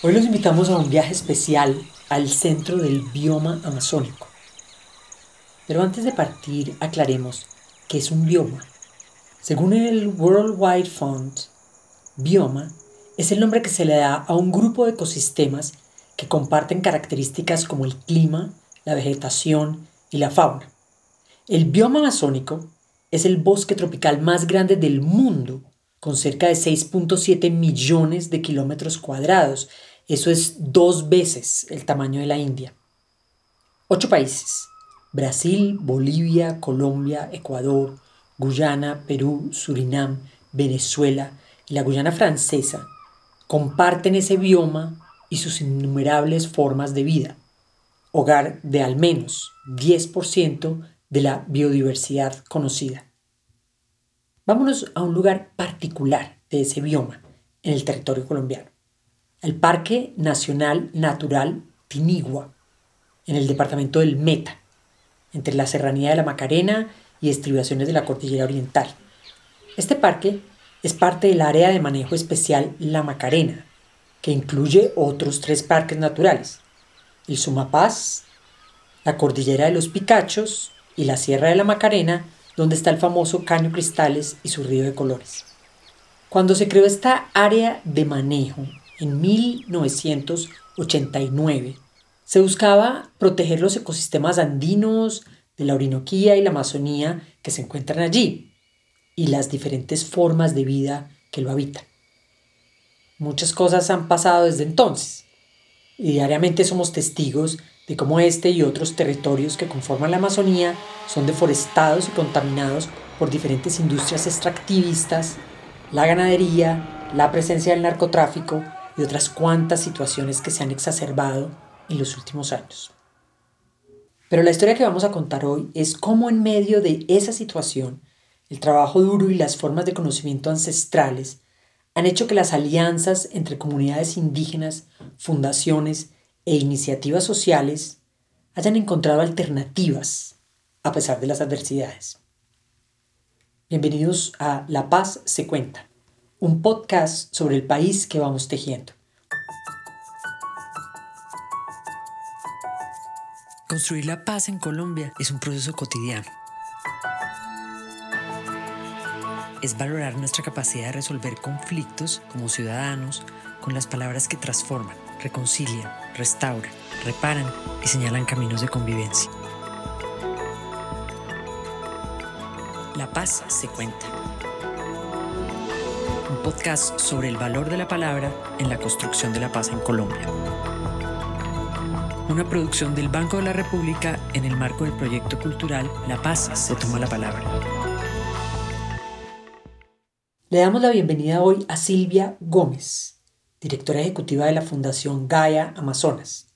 Hoy los invitamos a un viaje especial al centro del bioma amazónico. Pero antes de partir, aclaremos qué es un bioma. Según el World Wide Fund, bioma es el nombre que se le da a un grupo de ecosistemas que comparten características como el clima, la vegetación y la fauna. El bioma amazónico es el bosque tropical más grande del mundo con cerca de 6.7 millones de kilómetros cuadrados. Eso es dos veces el tamaño de la India. Ocho países. Brasil, Bolivia, Colombia, Ecuador, Guyana, Perú, Surinam, Venezuela y la Guyana francesa comparten ese bioma y sus innumerables formas de vida, hogar de al menos 10% de la biodiversidad conocida. Vámonos a un lugar particular de ese bioma en el territorio colombiano, el Parque Nacional Natural Tinigua, en el departamento del Meta, entre la Serranía de la Macarena y estribaciones de la Cordillera Oriental. Este parque es parte del área de manejo especial La Macarena, que incluye otros tres parques naturales, el Sumapaz, la Cordillera de los Picachos y la Sierra de la Macarena, donde está el famoso Caño Cristales y su río de colores. Cuando se creó esta área de manejo en 1989, se buscaba proteger los ecosistemas andinos de la Orinoquía y la Amazonía que se encuentran allí y las diferentes formas de vida que lo habitan. Muchas cosas han pasado desde entonces y diariamente somos testigos de cómo este y otros territorios que conforman la Amazonía son deforestados y contaminados por diferentes industrias extractivistas, la ganadería, la presencia del narcotráfico y otras cuantas situaciones que se han exacerbado en los últimos años. Pero la historia que vamos a contar hoy es cómo en medio de esa situación, el trabajo duro y las formas de conocimiento ancestrales han hecho que las alianzas entre comunidades indígenas, fundaciones e iniciativas sociales hayan encontrado alternativas a pesar de las adversidades. Bienvenidos a La Paz se cuenta, un podcast sobre el país que vamos tejiendo. Construir la paz en Colombia es un proceso cotidiano. Es valorar nuestra capacidad de resolver conflictos como ciudadanos con las palabras que transforman reconcilian, restauran, reparan y señalan caminos de convivencia. La paz se cuenta. Un podcast sobre el valor de la palabra en la construcción de la paz en Colombia. Una producción del Banco de la República en el marco del proyecto cultural La Paz se toma la palabra. Le damos la bienvenida hoy a Silvia Gómez, directora ejecutiva de la Fundación Gaia Amazonas,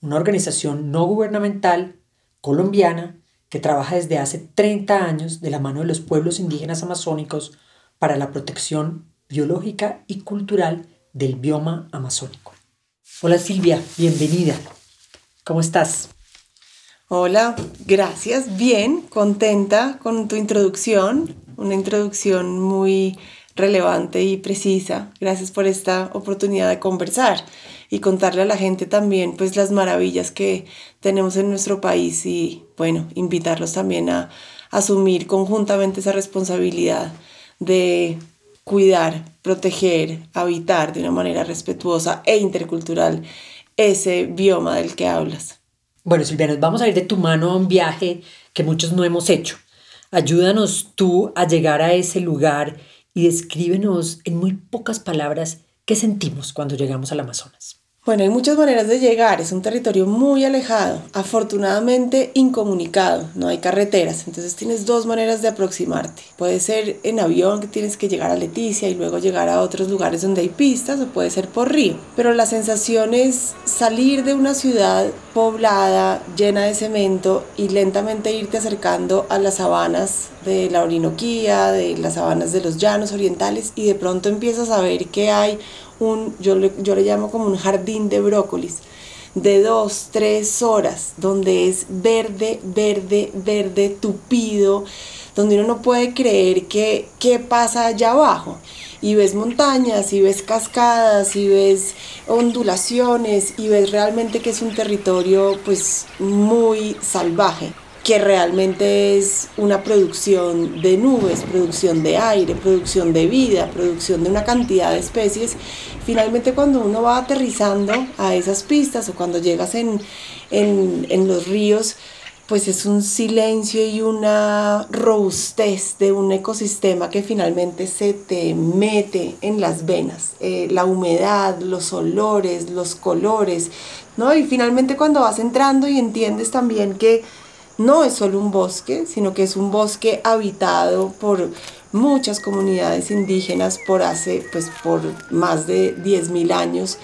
una organización no gubernamental colombiana que trabaja desde hace 30 años de la mano de los pueblos indígenas amazónicos para la protección biológica y cultural del bioma amazónico. Hola Silvia, bienvenida. ¿Cómo estás? Hola, gracias. Bien, contenta con tu introducción, una introducción muy relevante y precisa. Gracias por esta oportunidad de conversar y contarle a la gente también pues las maravillas que tenemos en nuestro país y bueno, invitarlos también a asumir conjuntamente esa responsabilidad de cuidar, proteger, habitar de una manera respetuosa e intercultural ese bioma del que hablas. Bueno, Silvia, vamos a ir de tu mano a un viaje que muchos no hemos hecho. Ayúdanos tú a llegar a ese lugar y descríbenos en muy pocas palabras qué sentimos cuando llegamos al Amazonas. Bueno, hay muchas maneras de llegar, es un territorio muy alejado, afortunadamente incomunicado, no hay carreteras, entonces tienes dos maneras de aproximarte. Puede ser en avión que tienes que llegar a Leticia y luego llegar a otros lugares donde hay pistas o puede ser por río, pero la sensación es salir de una ciudad poblada, llena de cemento y lentamente irte acercando a las sabanas de la Orinoquía, de las sabanas de los llanos orientales y de pronto empiezas a ver que hay un, yo le, yo le llamo como un jardín de brócolis, de dos, tres horas, donde es verde, verde, verde, tupido, donde uno no puede creer qué pasa allá abajo. Y ves montañas y ves cascadas y ves ondulaciones y ves realmente que es un territorio pues muy salvaje que realmente es una producción de nubes, producción de aire, producción de vida, producción de una cantidad de especies. Finalmente cuando uno va aterrizando a esas pistas o cuando llegas en, en, en los ríos, pues es un silencio y una robustez de un ecosistema que finalmente se te mete en las venas. Eh, la humedad, los olores, los colores, ¿no? Y finalmente cuando vas entrando y entiendes también que no es solo un bosque, sino que es un bosque habitado por muchas comunidades indígenas por hace, pues por más de 10.000 años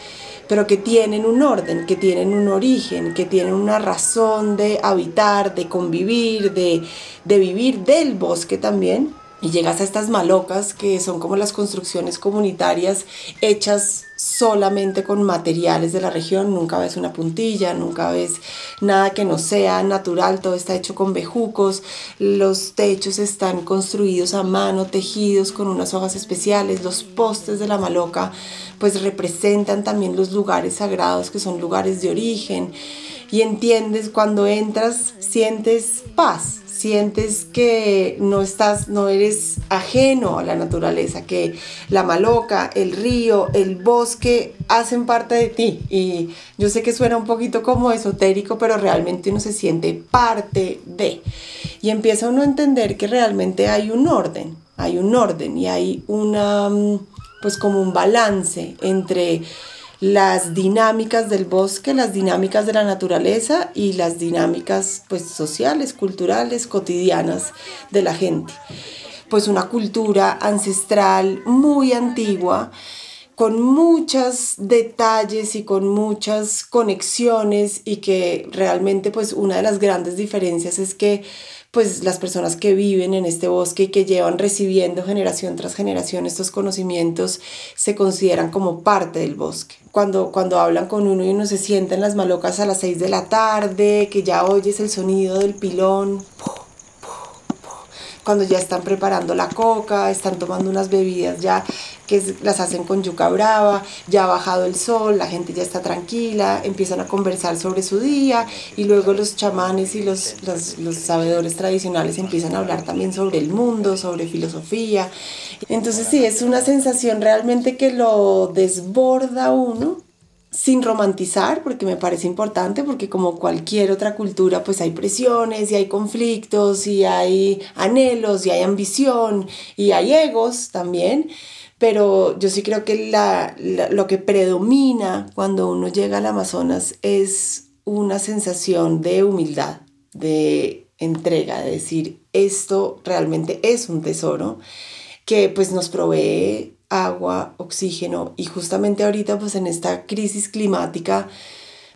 pero que tienen un orden, que tienen un origen, que tienen una razón de habitar, de convivir, de, de vivir del bosque también. Y llegas a estas malocas que son como las construcciones comunitarias hechas solamente con materiales de la región, nunca ves una puntilla, nunca ves nada que no sea natural, todo está hecho con bejucos, los techos están construidos a mano, tejidos con unas hojas especiales, los postes de la maloca pues representan también los lugares sagrados que son lugares de origen. Y entiendes cuando entras sientes paz, sientes que no estás, no eres ajeno a la naturaleza, que la maloca, el río, el bosque hacen parte de ti. Y yo sé que suena un poquito como esotérico, pero realmente uno se siente parte de. Y empieza uno a entender que realmente hay un orden, hay un orden y hay una, mm, pues como un balance entre las dinámicas del bosque, las dinámicas de la naturaleza y las dinámicas pues sociales, culturales, cotidianas de la gente. Pues una cultura ancestral muy antigua con muchos detalles y con muchas conexiones y que realmente pues una de las grandes diferencias es que pues las personas que viven en este bosque y que llevan recibiendo generación tras generación estos conocimientos se consideran como parte del bosque. Cuando, cuando hablan con uno y uno se sienta en las malocas a las 6 de la tarde, que ya oyes el sonido del pilón, cuando ya están preparando la coca, están tomando unas bebidas ya que las hacen con yuca brava, ya ha bajado el sol, la gente ya está tranquila, empiezan a conversar sobre su día y luego los chamanes y los, los, sabedores tradicionales empiezan a hablar también sobre el mundo, sobre filosofía. Entonces sí, es una sensación realmente que lo desborda uno sin romantizar, porque me parece importante, porque como cualquier otra cultura, pues hay presiones y hay conflictos y hay anhelos y hay ambición y hay egos también, pero yo sí creo que lo que predomina cuando uno llega al Amazonas es una sensación de humildad, de entrega, de decir, esto realmente es un tesoro que pues nos provee agua, oxígeno y justamente ahorita pues en esta crisis climática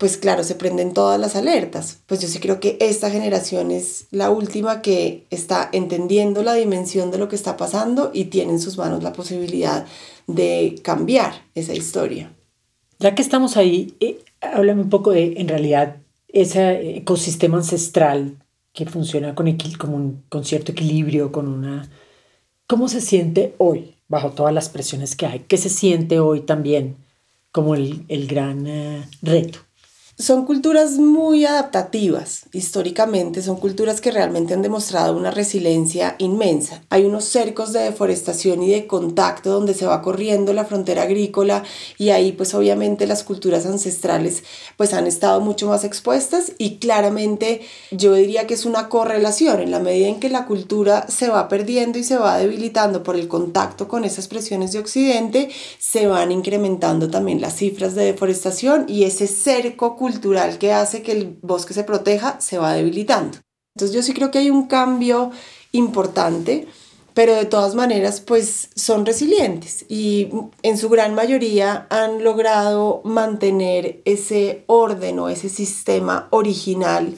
pues claro, se prenden todas las alertas. Pues yo sí creo que esta generación es la última que está entendiendo la dimensión de lo que está pasando y tiene en sus manos la posibilidad de cambiar esa historia. Ya que estamos ahí, eh, háblame un poco de, en realidad, ese ecosistema ancestral que funciona con, con, con cierto equilibrio, con una... ¿Cómo se siente hoy? Bajo todas las presiones que hay. ¿Qué se siente hoy también como el, gran eh, reto? Son culturas muy adaptativas históricamente, son culturas que realmente han demostrado una resiliencia inmensa. Hay unos cercos de deforestación y de contacto donde se va corriendo la frontera agrícola y ahí pues obviamente las culturas ancestrales pues han estado mucho más expuestas y claramente yo diría que es una correlación en la medida en que la cultura se va perdiendo y se va debilitando por el contacto con esas presiones de occidente, se van incrementando también las cifras de deforestación y ese cerco que hace que el bosque se proteja se va debilitando. Entonces yo sí creo que hay un cambio importante, pero de todas maneras pues son resilientes y en su gran mayoría han logrado mantener ese orden o ese sistema original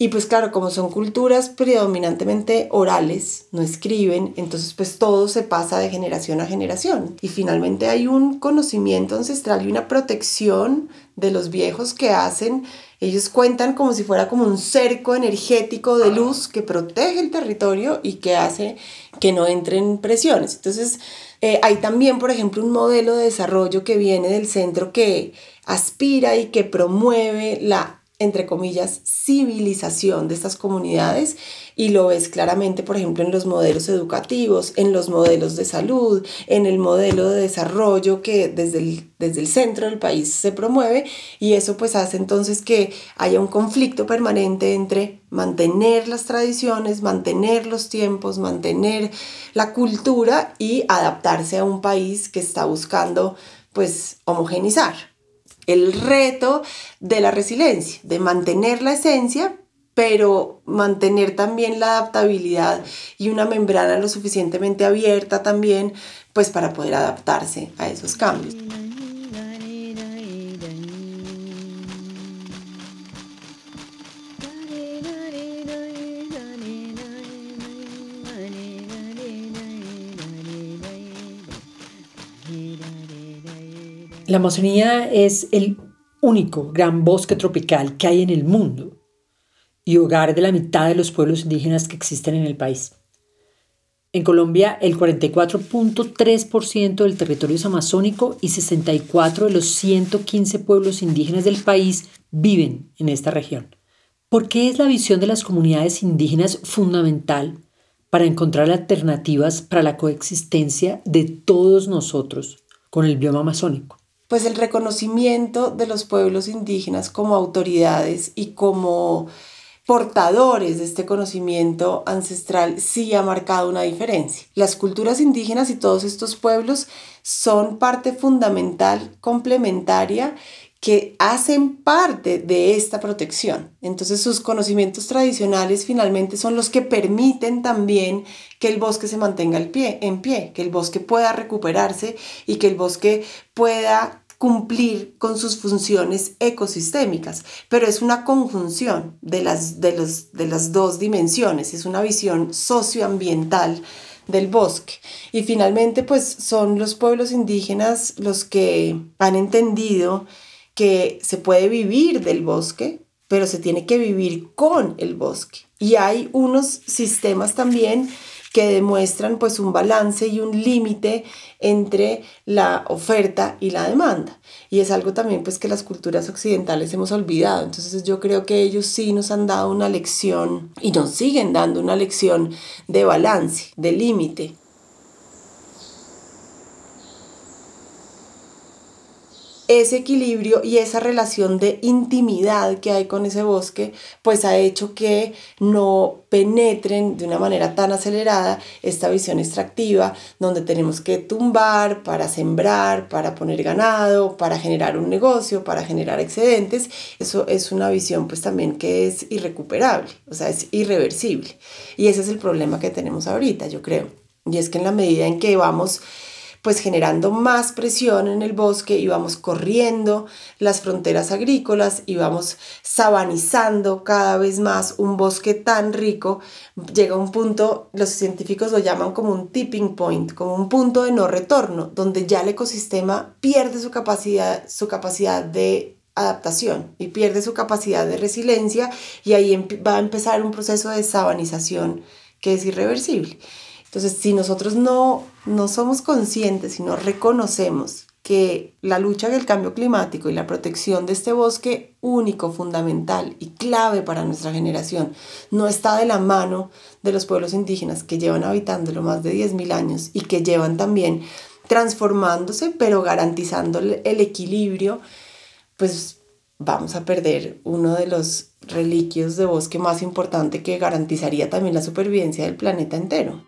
Y pues claro, como son culturas predominantemente orales, no escriben, entonces pues todo se pasa de generación a generación. Y finalmente hay un conocimiento ancestral y una protección de los viejos que hacen, ellos cuentan como si fuera como un cerco energético de luz que protege el territorio y que hace que no entren presiones. Entonces, eh, hay también, por ejemplo, un modelo de desarrollo que viene del centro que aspira y que promueve la entre comillas, civilización de estas comunidades y lo ves claramente, por ejemplo, en los modelos educativos, en los modelos de salud, en el modelo de desarrollo que desde el, desde el centro del país se promueve y eso pues hace entonces que haya un conflicto permanente entre mantener las tradiciones, mantener los tiempos, mantener la cultura y adaptarse a un país que está buscando pues homogenizar el reto de la resiliencia, de mantener la esencia, pero mantener también la adaptabilidad y una membrana lo suficientemente abierta también, pues para poder adaptarse a esos cambios. La Amazonía es el único gran bosque tropical que hay en el mundo y hogar de la mitad de los pueblos indígenas que existen en el país. En Colombia, el 44.3% del territorio es amazónico y 64 de los 115 pueblos indígenas del país viven en esta región. ¿Por qué es la visión de las comunidades indígenas fundamental para encontrar alternativas para la coexistencia de todos nosotros con el bioma amazónico? Pues el reconocimiento de los pueblos indígenas como autoridades y como portadores de este conocimiento ancestral sí ha marcado una diferencia. Las culturas indígenas y todos estos pueblos son parte fundamental, complementaria que hacen parte de esta protección. Entonces sus conocimientos tradicionales finalmente son los que permiten también que el bosque se mantenga en pie, que el bosque pueda recuperarse y que el bosque pueda cumplir con sus funciones ecosistémicas, pero es una conjunción de las, de los, de las dos dimensiones, es una visión socioambiental del bosque. Y finalmente, pues son los pueblos indígenas los que han entendido que se puede vivir del bosque, pero se tiene que vivir con el bosque. Y hay unos sistemas también que demuestran pues un balance y un límite entre la oferta y la demanda. Y es algo también pues que las culturas occidentales hemos olvidado. Entonces yo creo que ellos sí nos han dado una lección y nos siguen dando una lección de balance, de límite. Ese equilibrio y esa relación de intimidad que hay con ese bosque, pues ha hecho que no penetren de una manera tan acelerada esta visión extractiva, donde tenemos que tumbar para sembrar, para poner ganado, para generar un negocio, para generar excedentes. Eso es una visión pues también que es irrecuperable, o sea, es irreversible. Y ese es el problema que tenemos ahorita, yo creo. Y es que en la medida en que vamos pues generando más presión en el bosque y vamos corriendo las fronteras agrícolas y vamos sabanizando cada vez más un bosque tan rico, llega un punto, los científicos lo llaman como un tipping point, como un punto de no retorno, donde ya el ecosistema pierde su capacidad, su capacidad de adaptación y pierde su capacidad de resiliencia y ahí va a empezar un proceso de sabanización que es irreversible. Entonces, si nosotros no, no somos conscientes y no reconocemos que la lucha del cambio climático y la protección de este bosque único, fundamental y clave para nuestra generación no está de la mano de los pueblos indígenas que llevan habitándolo más de 10.000 años y que llevan también transformándose, pero garantizando el equilibrio, pues vamos a perder uno de los reliquios de bosque más importante que garantizaría también la supervivencia del planeta entero.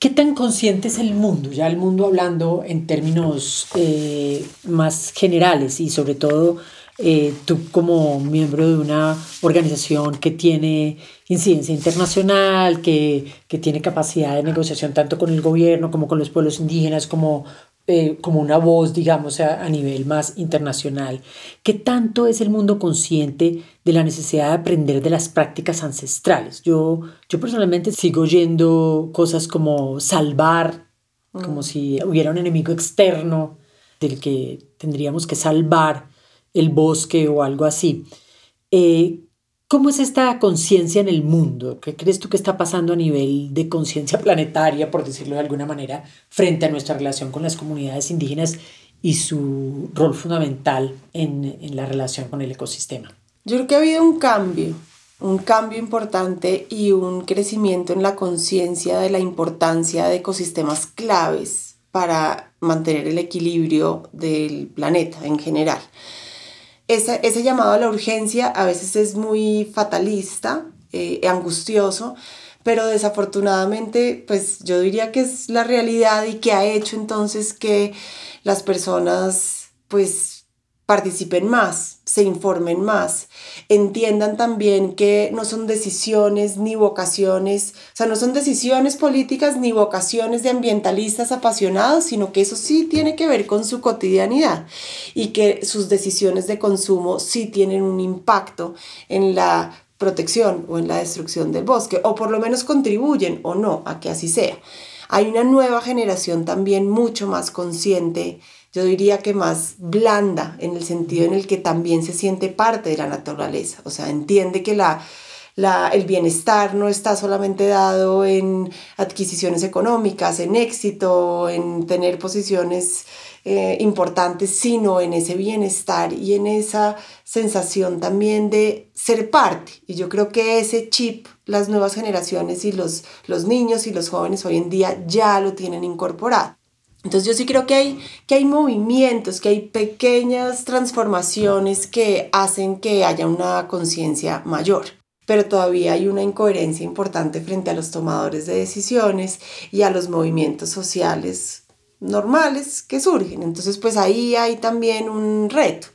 ¿Qué tan consciente es el mundo? Ya el mundo hablando en términos eh, más generales y sobre todo eh, tú como miembro de una organización que tiene incidencia internacional, que, que, tiene capacidad de negociación tanto con el gobierno como con los pueblos indígenas, como, eh, como una voz, digamos, a, a, nivel más internacional. ¿Qué tanto es el mundo consciente de la necesidad de aprender de las prácticas ancestrales? Yo, yo personalmente sigo oyendo cosas como salvar, como mm. si hubiera un enemigo externo del que tendríamos que salvar el bosque o algo así. Eh, ¿Cómo es esta conciencia en el mundo? ¿Qué crees tú que está pasando a nivel de conciencia planetaria, por decirlo de alguna manera, frente a nuestra relación con las comunidades indígenas y su rol fundamental en, en la relación con el ecosistema? Yo creo que ha habido un cambio, un cambio importante y un crecimiento en la conciencia de la importancia de ecosistemas claves para mantener el equilibrio del planeta en general ese, llamado a la urgencia a veces es muy fatalista, eh, angustioso, pero desafortunadamente, pues yo diría que es la realidad y que ha hecho entonces que las personas, pues participen más, se informen más, entiendan también que no son decisiones ni vocaciones, o sea, no son decisiones políticas ni vocaciones de ambientalistas apasionados, sino que eso sí tiene que ver con su cotidianidad y que sus decisiones de consumo sí tienen un impacto en la protección o en la destrucción del bosque, o por lo menos contribuyen o no a que así sea. Hay una nueva generación también mucho más consciente yo diría que más blanda en el sentido en el que también se siente parte de la naturaleza, o sea, entiende que la, la, el bienestar no está solamente dado en adquisiciones económicas, en éxito, en tener posiciones eh, importantes, sino en ese bienestar y en esa sensación también de ser parte. Y yo creo que ese chip las nuevas generaciones y los, los niños y los jóvenes hoy en día ya lo tienen incorporado. Entonces yo sí creo que hay, que hay movimientos, que hay pequeñas transformaciones que hacen que haya una conciencia mayor pero todavía hay una incoherencia importante frente a los tomadores de decisiones y a los movimientos sociales normales que surgen. Entonces, pues ahí hay también un reto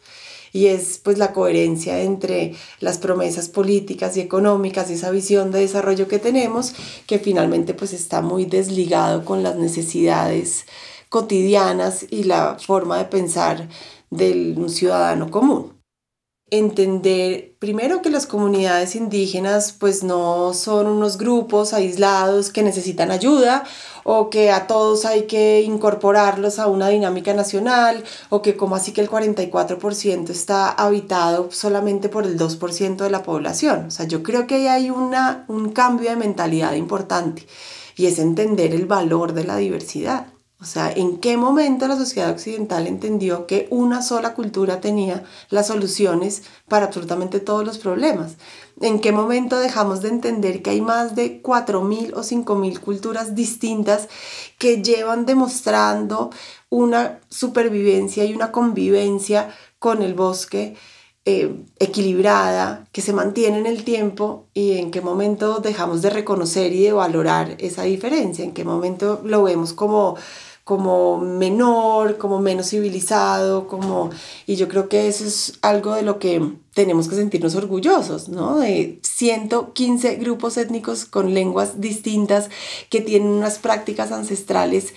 y es pues la coherencia entre las promesas políticas y económicas y esa visión de desarrollo que tenemos que finalmente pues está muy desligado con las necesidades cotidianas y la forma de pensar del ciudadano común. Entender primero que las comunidades indígenas pues no son unos grupos aislados que necesitan ayuda o que a todos hay que incorporarlos a una dinámica nacional o que como así que el 44% está habitado solamente por el 2% de la población. O sea, yo creo que ahí hay una, un cambio de mentalidad importante y es entender el valor de la diversidad. O sea, ¿en qué momento la sociedad occidental entendió que una sola cultura tenía las soluciones para absolutamente todos los problemas? ¿En qué momento dejamos de entender que hay más de 4.000 o 5.000 culturas distintas que llevan demostrando una supervivencia y una convivencia con el bosque eh, equilibrada, que se mantiene en el tiempo y en qué momento dejamos de reconocer y de valorar esa diferencia, en qué momento lo vemos como como menor, como menos civilizado, como... Y yo creo que eso es algo de lo que tenemos que sentirnos orgullosos, ¿no? De 115 grupos étnicos con lenguas distintas que tienen unas prácticas ancestrales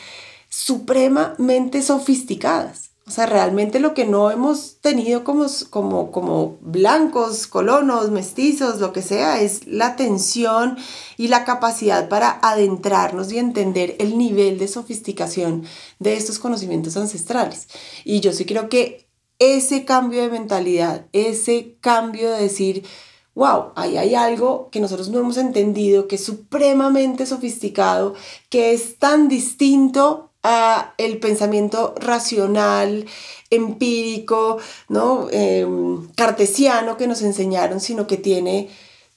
supremamente sofisticadas. O sea, realmente lo que no hemos tenido como, como, como blancos, colonos, mestizos, lo que sea, es la atención y la capacidad para adentrarnos y entender el nivel de sofisticación de estos conocimientos ancestrales. Y yo sí creo que ese cambio de mentalidad, ese cambio de decir, wow, ahí hay algo que nosotros no hemos entendido, que es supremamente sofisticado, que es tan distinto el pensamiento racional, empírico, ¿no? Em, cartesiano que nos enseñaron, sino que tiene,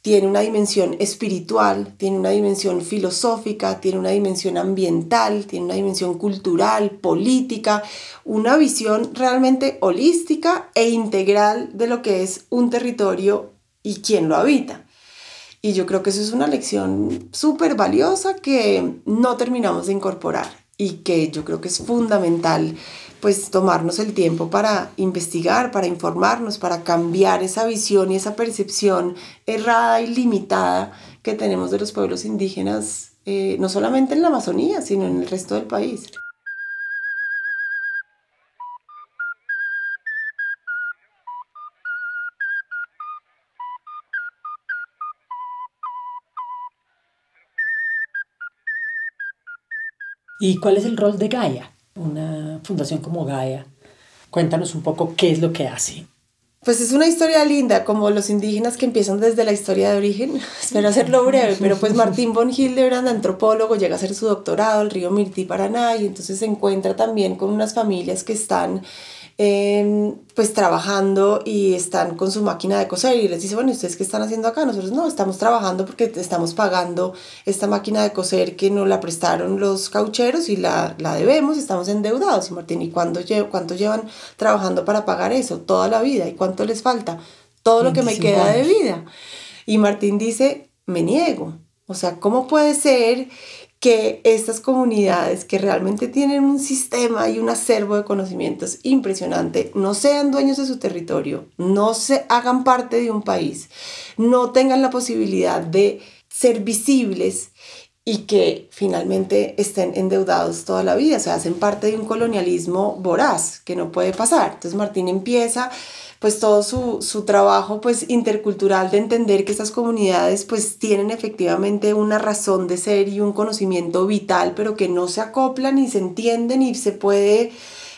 tiene una dimensión espiritual, tiene una dimensión filosófica, tiene una dimensión ambiental, tiene una dimensión cultural, política, una visión realmente holística e integral de lo que es un territorio y quién lo habita. Y yo creo que eso es una lección súper valiosa que no terminamos de incorporar y que yo creo que es fundamental pues tomarnos el tiempo para investigar, para informarnos, para cambiar esa visión y esa percepción errada y limitada que tenemos de los pueblos indígenas, eh, no solamente en la Amazonía, sino en el resto del país. ¿Y cuál es el rol de Gaia? Una fundación como Gaia. Cuéntanos un poco qué es lo que hace. Pues es una historia linda, como los indígenas que empiezan desde la historia de origen. Espero hacerlo breve, pero pues Martín von Hildebrand, antropólogo, llega a hacer su doctorado al río Mirtí, Paraná, y entonces se encuentra también con unas familias que están Em, pues trabajando y están con su máquina de coser y les dice, bueno, ¿ustedes qué están haciendo acá? Nosotros no, estamos trabajando porque estamos pagando esta máquina de coser que nos la prestaron los caucheros y la, la debemos, estamos endeudados. Y Martín, ¿y cuánto, cuánto llevan trabajando para pagar eso? Toda la vida. ¿Y cuánto les falta? Todo lo que me queda de vida. Y Martín dice, me niego. O sea, ¿cómo puede ser que estas comunidades que realmente tienen un sistema y un acervo de conocimientos impresionante no sean dueños de su territorio, no se hagan parte de un país, no tengan la posibilidad de ser visibles y que finalmente estén endeudados toda la vida, o sea, hacen parte de un colonialismo voraz que no puede pasar. Entonces Martín empieza pues todo su, trabajo pues intercultural de entender que estas comunidades pues tienen efectivamente una razón de ser y un conocimiento vital, pero que no se acoplan ni se entienden y se puede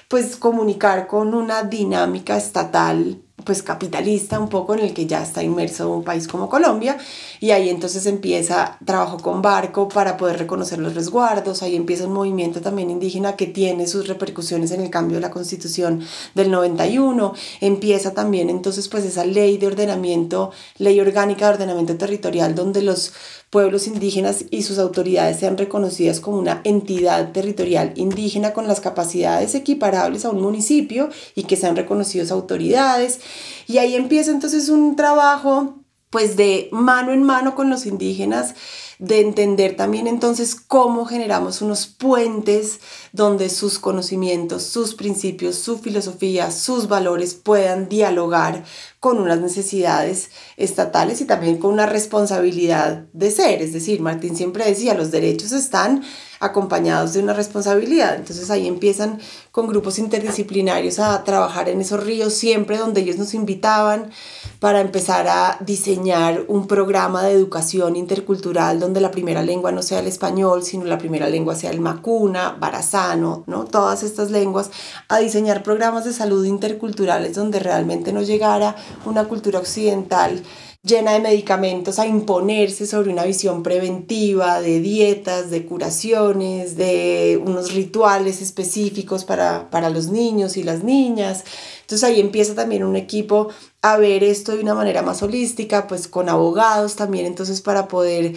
pues comunicar con una dinámica estatal pues capitalista un poco en el que ya está inmerso un país como Colombia. Y ahí entonces empieza trabajo con barco para poder reconocer los resguardos, ahí empieza un movimiento también indígena que tiene sus repercusiones en el cambio de la constitución del 91, empieza también entonces pues esa ley de ordenamiento, ley orgánica de ordenamiento territorial donde los pueblos indígenas y sus autoridades sean reconocidas como una entidad territorial indígena con las capacidades equiparables a un municipio y que sean reconocidos autoridades. Y ahí empieza entonces un trabajo pues de mano en mano con los indígenas, de entender también entonces cómo generamos unos puentes donde sus conocimientos, sus principios, su filosofía, sus valores puedan dialogar con unas necesidades estatales y también con una responsabilidad de ser. Es decir, Martín siempre decía, los derechos están acompañados de una responsabilidad. Entonces ahí empiezan con grupos interdisciplinarios a trabajar en esos ríos siempre donde ellos nos invitaban para empezar a diseñar un programa de educación intercultural donde la primera lengua no sea el español, sino la primera lengua sea el macuna, barazano, ¿no? Todas estas lenguas, a diseñar programas de salud interculturales donde realmente no llegara una cultura occidental llena de medicamentos a imponerse sobre una visión preventiva de dietas, de curaciones, de unos rituales específicos para, para los niños y las niñas. Entonces ahí empieza también un equipo a ver esto de una manera más holística, pues con abogados también, entonces para poder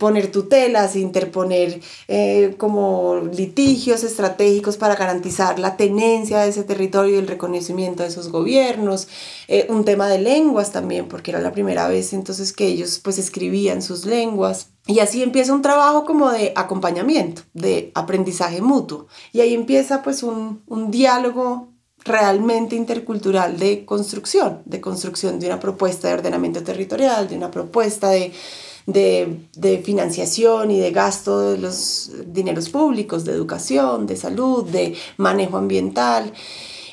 poner tutelas, interponer eh, como litigios estratégicos para garantizar la tenencia de ese territorio y el reconocimiento de esos gobiernos, eh, un tema de lenguas también, porque era la primera vez entonces que ellos pues escribían sus lenguas. Y así empieza un trabajo como de acompañamiento, de aprendizaje mutuo. Y ahí empieza pues un, un diálogo realmente intercultural de construcción, de construcción de una propuesta de ordenamiento territorial, de una propuesta de, de, financiación y de gasto de los dineros públicos, de educación, de salud, de manejo ambiental.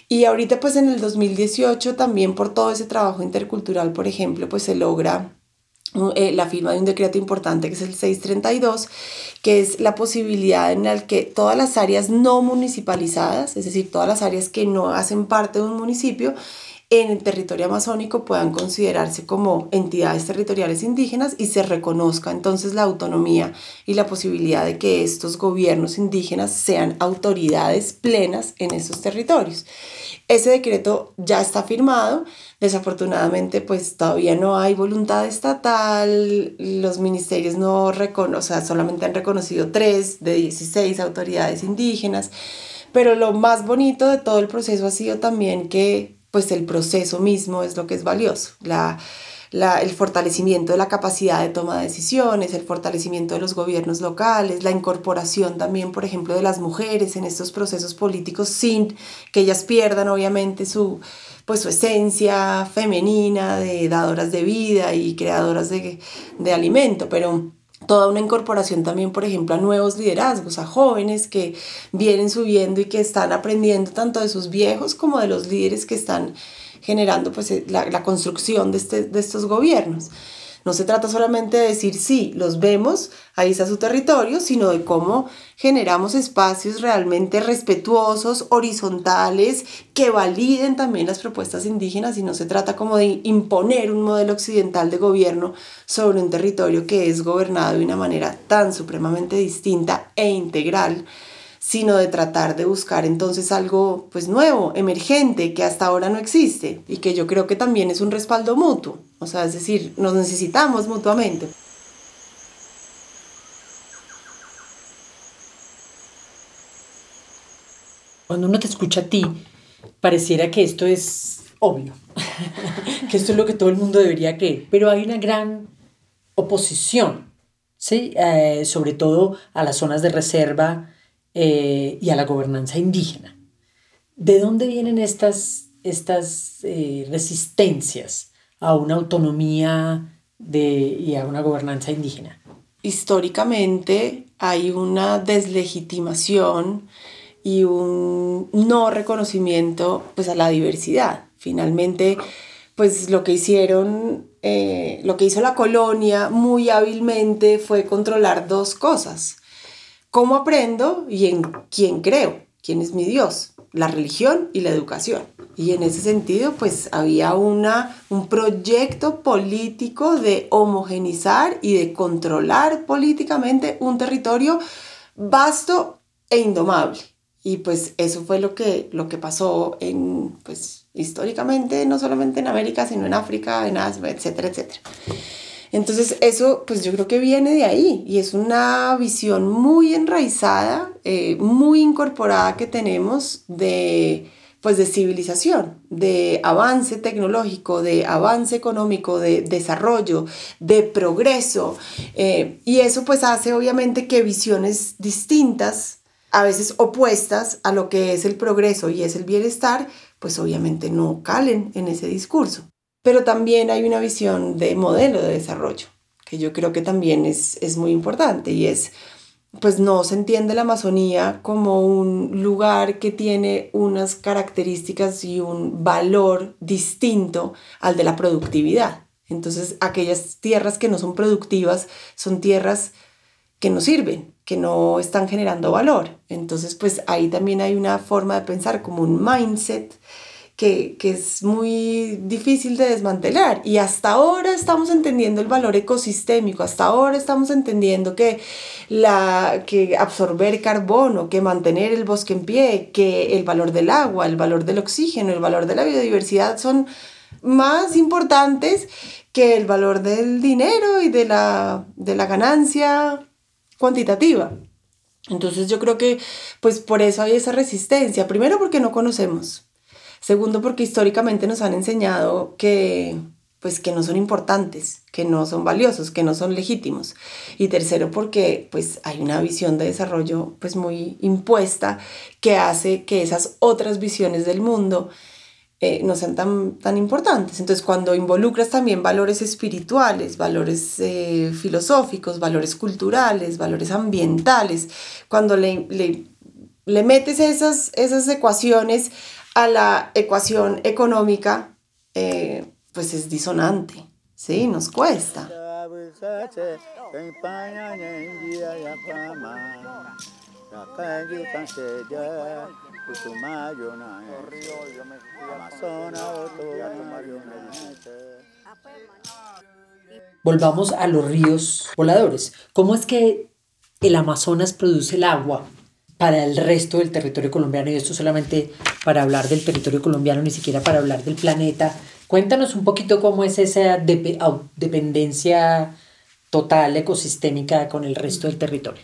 Y ahorita pues en el 2018 también por todo ese trabajo intercultural, por ejemplo, pues se logra eh, la firma de un decreto importante que es el 632, que es la posibilidad en la que todas las áreas no municipalizadas, es decir, todas las áreas que no hacen parte de un municipio, en el territorio amazónico puedan considerarse como entidades territoriales indígenas y se reconozca entonces la autonomía y la posibilidad de que estos gobiernos indígenas sean autoridades plenas en estos territorios. Ese decreto ya está firmado, desafortunadamente pues todavía no hay voluntad estatal, los ministerios no reconocen, o sea, solamente han reconocido tres de 16 autoridades indígenas, pero lo más bonito de todo el proceso ha sido también que pues el proceso mismo es lo que es valioso. La, el fortalecimiento de la capacidad de toma de decisiones, el fortalecimiento de los gobiernos locales, la incorporación también, por ejemplo, de las mujeres en estos procesos políticos sin que ellas pierdan obviamente su, pues, su esencia femenina de dadoras de vida y creadoras de, de alimento, pero toda una incorporación también, por ejemplo, a nuevos liderazgos, a jóvenes que vienen subiendo y que están aprendiendo tanto de sus viejos como de los líderes que están generando pues, eh, la, la construcción de, este, de estos gobiernos. No se trata solamente de decir, sí, los vemos, ahí está su territorio, sino de cómo generamos espacios realmente respetuosos, horizontales, que validen también las propuestas indígenas y no se trata como de imponer un modelo occidental de gobierno sobre un territorio que es gobernado de una manera tan supremamente distinta e integral sino de tratar de buscar entonces algo pues nuevo, emergente, que hasta ahora no existe y que yo creo que también es un respaldo mutuo, o sea, es decir, nos necesitamos mutuamente. Cuando uno te escucha a ti, pareciera que esto es obvio, que esto es lo que todo el mundo debería creer, pero hay una gran oposición, ¿sí? Eh, sobre todo a las zonas de reserva, eh, y a la gobernanza indígena. ¿De dónde vienen estas, estas eh, resistencias a una autonomía de, y a una gobernanza indígena? Históricamente hay una deslegitimación y un no reconocimiento pues, a la diversidad. Finalmente, pues lo que hicieron, eh, lo que hizo la colonia muy hábilmente fue controlar dos cosas ¿Cómo aprendo y en quién creo? ¿Quién es mi Dios? La religión y la educación. Y en ese sentido, pues había una, un proyecto político de homogenizar y de controlar políticamente un territorio vasto e indomable. Y pues eso fue lo que, lo que pasó en, pues, históricamente, no solamente en América, sino en África, en Asia, etcétera, etcétera. Entonces eso pues yo creo que viene de ahí y es una visión muy enraizada, eh, muy incorporada que tenemos de pues de civilización, de avance tecnológico, de avance económico, de desarrollo, de progreso. Eh, y eso pues hace obviamente que visiones distintas, a veces opuestas a lo que es el progreso y es el bienestar, pues obviamente no calen en ese discurso pero también hay una visión de modelo de desarrollo, que yo creo que también es, es muy importante y es, pues no se entiende la Amazonía como un lugar que tiene unas características y un valor distinto al de la productividad. Entonces, aquellas tierras que no son productivas son tierras que no sirven, que no están generando valor. Entonces, pues ahí también hay una forma de pensar como un mindset que, es muy difícil de desmantelar. Y hasta ahora estamos entendiendo el valor ecosistémico, hasta ahora estamos entendiendo que, la, que absorber carbono, que mantener el bosque en pie, que el valor del agua, el valor del oxígeno, el valor de la biodiversidad son más importantes que el valor del dinero y de la, de la ganancia cuantitativa. Entonces yo creo que pues por eso hay esa resistencia. Primero porque no conocemos. Segundo, porque históricamente nos han enseñado que pues que no son importantes, que no son valiosos, que no son legítimos. Y tercero, porque pues hay una visión de desarrollo pues muy impuesta que hace que esas otras visiones del mundo eh, no sean tan, tan importantes. Entonces, cuando involucras también valores espirituales, valores eh, filosóficos, valores culturales, valores ambientales, cuando le, le, le metes esas, esas ecuaciones a la ecuación económica, eh, pues es disonante, ¿sí? Nos cuesta. Volvamos a los ríos voladores. ¿Cómo es que el Amazonas produce el agua para el resto del territorio colombiano y esto solamente para hablar del territorio colombiano, ni siquiera para hablar del planeta. Cuéntanos un poquito cómo es esa dependencia total ecosistémica con el resto del territorio.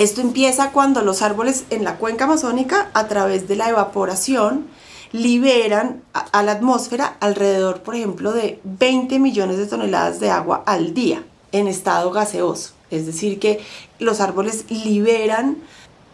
Esto empieza cuando los árboles en la cuenca amazónica, a través de la evaporación, liberan a, la atmósfera alrededor, por ejemplo, de 20 millones de toneladas de agua al día en estado gaseoso. Es decir, que los árboles liberan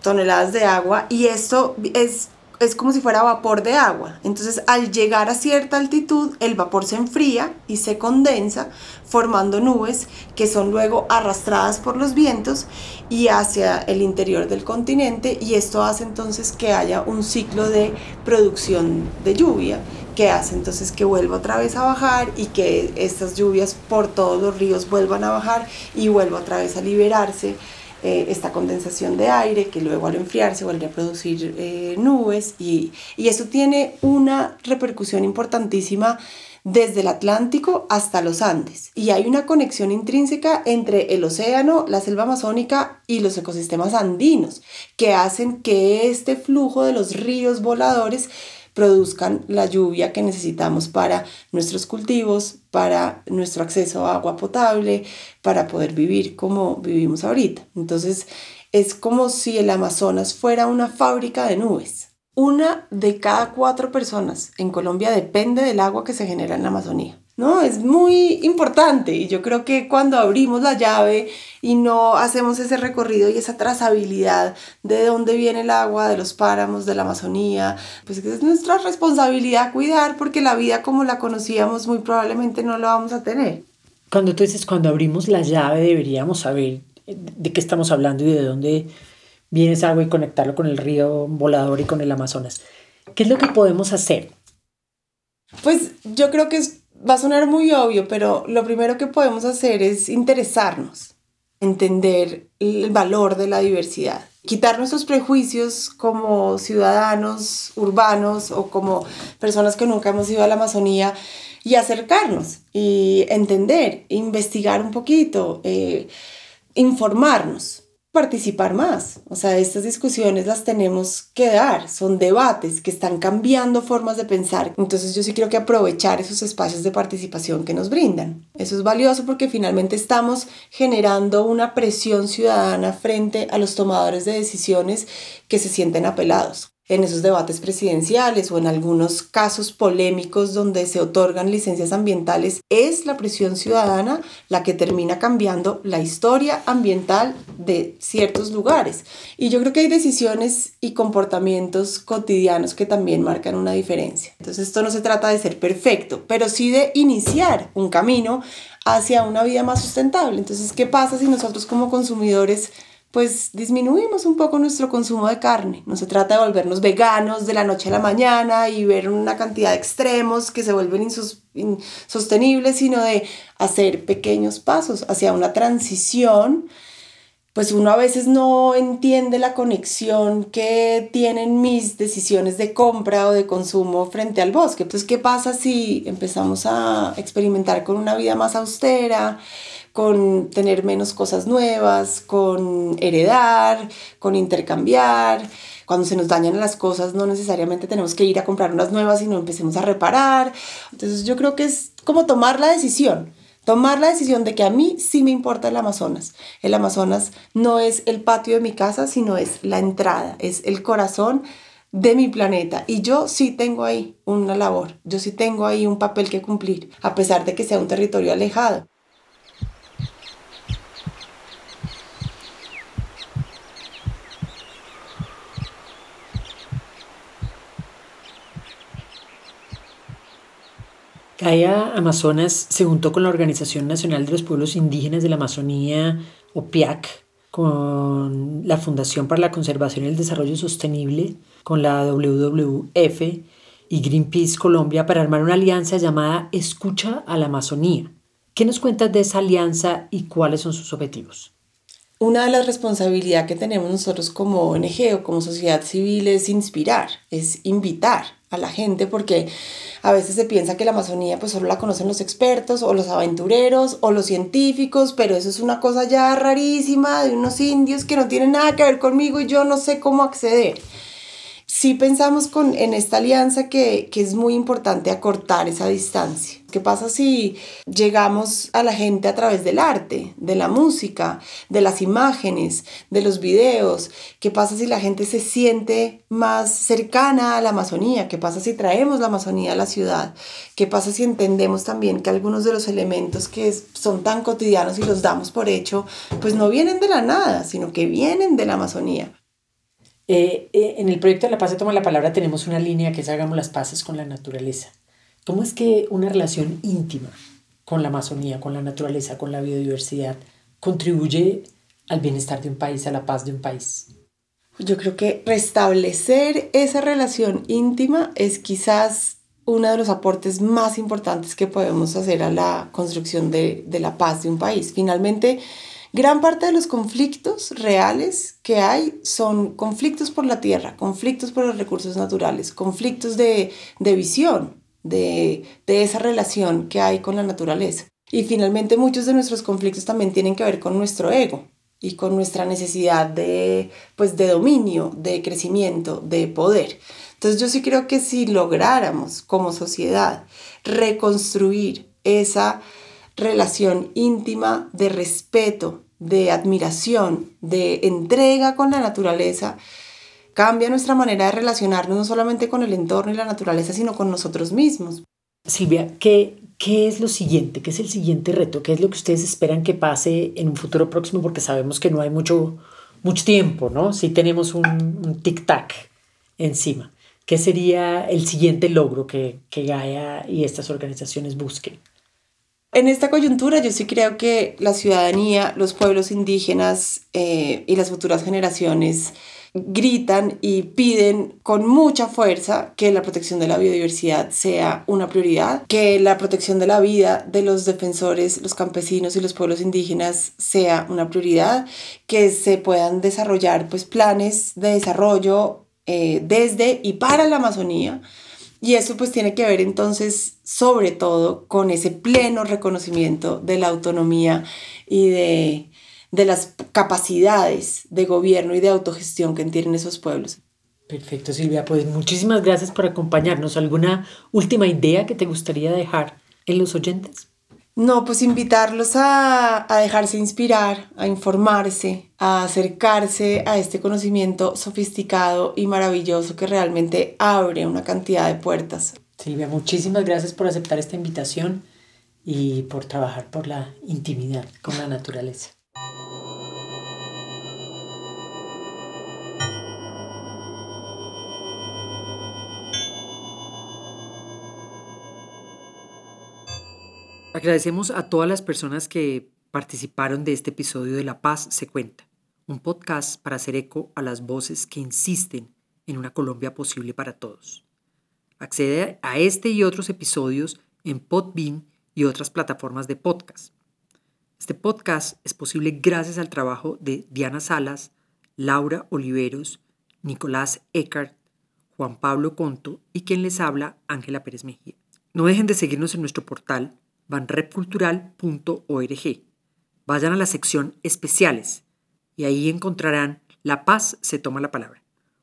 toneladas de agua y esto es es como si fuera vapor de agua. Entonces, al llegar a cierta altitud, el vapor se enfría y se condensa, formando nubes que son luego arrastradas por los vientos y hacia el interior del continente. Y esto hace entonces que haya un ciclo de producción de lluvia que hace entonces que vuelva otra vez a bajar y que estas lluvias por todos los ríos vuelvan a bajar y vuelva otra vez a liberarse eh, esta condensación de aire que luego al enfriarse vuelve a producir eh, nubes y, y eso tiene una repercusión importantísima desde el Atlántico hasta los Andes. Y hay una conexión intrínseca entre el océano, la selva amazónica y los ecosistemas andinos, que hacen que este flujo de los ríos voladores produzcan la lluvia que necesitamos para nuestros cultivos, para nuestro acceso a agua potable, para poder vivir como vivimos ahorita. Entonces es como si el Amazonas fuera una fábrica de nubes. Una de cada cuatro personas en Colombia depende del agua que se genera en la Amazonía. ¿No? Es muy importante y yo creo que cuando abrimos la llave y no hacemos ese recorrido y esa trazabilidad de dónde viene el agua, de los páramos, de la Amazonía, pues es nuestra responsabilidad cuidar porque la vida como la conocíamos muy probablemente no la vamos a tener. Cuando tú dices cuando abrimos la llave deberíamos saber de qué estamos hablando y de dónde viene esa agua y conectarlo con el río volador y con el Amazonas. ¿Qué es lo que podemos hacer? Pues yo creo que es va a sonar muy obvio, pero lo primero que podemos hacer es interesarnos, entender el valor de la diversidad, quitar nuestros prejuicios como ciudadanos urbanos o como personas que nunca hemos ido a la Amazonía y acercarnos y entender, investigar un poquito, eh, informarnos participar más. O sea, estas discusiones las tenemos que dar, son debates que están cambiando formas de pensar. Entonces yo sí creo que aprovechar esos espacios de participación que nos brindan. Eso es valioso porque finalmente estamos generando una presión ciudadana frente a los tomadores de decisiones que se sienten apelados en esos debates presidenciales o en algunos casos polémicos donde se otorgan licencias ambientales, es la presión ciudadana la que termina cambiando la historia ambiental de ciertos lugares. Y yo creo que hay decisiones y comportamientos cotidianos que también marcan una diferencia. Entonces esto no se trata de ser perfecto, pero sí de iniciar un camino hacia una vida más sustentable. Entonces, ¿qué pasa si nosotros como consumidores pues disminuimos un poco nuestro consumo de carne. No se trata de volvernos veganos de la noche a la mañana y ver una cantidad de extremos que se vuelven insostenibles, sino de hacer pequeños pasos hacia una transición. Pues uno a veces no entiende la conexión que tienen mis decisiones de compra o de consumo frente al bosque. Entonces, ¿qué pasa si empezamos a experimentar con una vida más austera? con tener menos cosas nuevas, con heredar, con intercambiar. Cuando se nos dañan las cosas no necesariamente tenemos que ir a comprar unas nuevas, sino empecemos a reparar. Entonces yo creo que es como tomar la decisión. Tomar la decisión de que a mí sí me importa el Amazonas. El Amazonas no es el patio de mi casa, sino es la entrada, es el corazón de mi planeta. Y yo sí tengo ahí una labor, yo sí tengo ahí un papel que cumplir, a pesar de que sea un territorio alejado. Gaia Amazonas se juntó con la Organización Nacional de los Pueblos Indígenas de la Amazonía, OPIAC, con la Fundación para la Conservación y el Desarrollo Sostenible, con la WWF y Greenpeace Colombia para armar una alianza llamada Escucha a la Amazonía. ¿Qué nos cuentas de esa alianza y cuáles son sus objetivos? Una de las responsabilidades que tenemos nosotros como ONG o como sociedad civil es inspirar, es invitar a la gente porque a veces se piensa que la Amazonía pues solo la conocen los expertos o los aventureros o los científicos, pero eso es una cosa ya rarísima de unos indios que no tienen nada que ver conmigo y yo no sé cómo acceder sí pensamos con, en esta alianza que, que es muy importante acortar esa distancia. ¿Qué pasa si llegamos a la gente a través del arte, de la música, de las imágenes, de los videos? ¿Qué pasa si la gente se siente más cercana a la Amazonía? ¿Qué pasa si traemos la Amazonía a la ciudad? ¿Qué pasa si entendemos también que algunos de los elementos que son tan cotidianos y los damos por hecho, pues no vienen de la nada, sino que vienen de la Amazonía? Eh, eh, en el proyecto de La Paz se toma la palabra tenemos una línea que es hagamos las paces con la naturaleza. ¿Cómo es que una relación íntima con la Amazonía, con la naturaleza, con la biodiversidad, contribuye al bienestar de un país, a la paz de un país? Yo creo que restablecer esa relación íntima es quizás uno de los aportes más importantes que podemos hacer a la construcción de, de la paz de un país. Finalmente, Gran parte de los conflictos reales que hay son conflictos por la tierra, conflictos por los recursos naturales, conflictos de, visión, de, de esa relación que hay con la naturaleza. Y finalmente muchos de nuestros conflictos también tienen que ver con nuestro ego y con nuestra necesidad de, pues, de dominio, de crecimiento, de poder. Entonces yo sí creo que si lográramos como sociedad reconstruir esa relación íntima de respeto de admiración, de entrega con la naturaleza, cambia nuestra manera de relacionarnos no solamente con el entorno y la naturaleza, sino con nosotros mismos. Silvia, ¿qué, qué es lo siguiente? ¿Qué es el siguiente reto? ¿Qué es lo que ustedes esperan que pase en un futuro próximo? Porque sabemos que no hay mucho, mucho tiempo, ¿no? Sí tenemos un, un tic-tac encima. ¿Qué sería el siguiente logro que, que Gaia y estas organizaciones busquen? En esta coyuntura yo sí creo que la ciudadanía, los pueblos indígenas eh, y las futuras generaciones gritan y piden con mucha fuerza que la protección de la biodiversidad sea una prioridad, que la protección de la vida de los defensores, los campesinos y los pueblos indígenas sea una prioridad, que se puedan desarrollar pues planes de desarrollo eh, desde y para la Amazonía y eso pues tiene que ver entonces sobre todo con ese pleno reconocimiento de la autonomía y de, de las capacidades de gobierno y de autogestión que tienen esos pueblos. Perfecto, Silvia. Pues muchísimas gracias por acompañarnos. ¿Alguna última idea que te gustaría dejar en los oyentes? No, pues invitarlos a, dejarse inspirar, a informarse, a acercarse a este conocimiento sofisticado y maravilloso que realmente abre una cantidad de puertas. Silvia, muchísimas gracias por aceptar esta invitación y por trabajar por la intimidad con la naturaleza. Agradecemos a todas las personas que participaron de este episodio de La Paz se cuenta, un podcast para hacer eco a las voces que insisten en una Colombia posible para todos. Accede a este y otros episodios en Podbean y otras plataformas de podcast. Este podcast es posible gracias al trabajo de Diana Salas, Laura Oliveros, Nicolás Eckart, Juan Pablo Conto y quien les habla, Ángela Pérez Mejía. No dejen de seguirnos en nuestro portal banrepcultural.org. Vayan a la sección Especiales y ahí encontrarán La Paz se toma la palabra,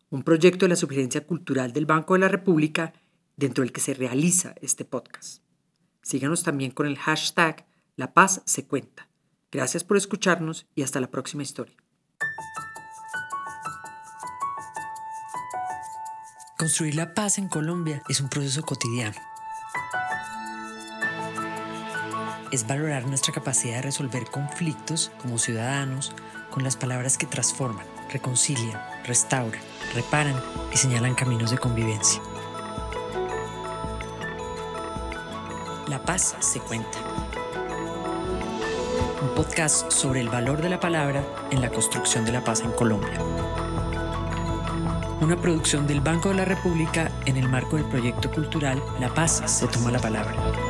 un proyecto de la Sugerencia Cultural del Banco de la República dentro del que se realiza este podcast. Síganos también con el hashtag La Paz se cuenta. Gracias por escucharnos y hasta la próxima historia. Construir la paz en Colombia es un proceso cotidiano es valorar nuestra capacidad de resolver conflictos como ciudadanos con las palabras que transforman, reconcilian, restauran, reparan y señalan caminos de convivencia. La paz se cuenta. Un podcast sobre el valor de la palabra en la construcción de la paz en Colombia. Una producción del Banco de la República en el marco del proyecto cultural La Paz se toma la palabra.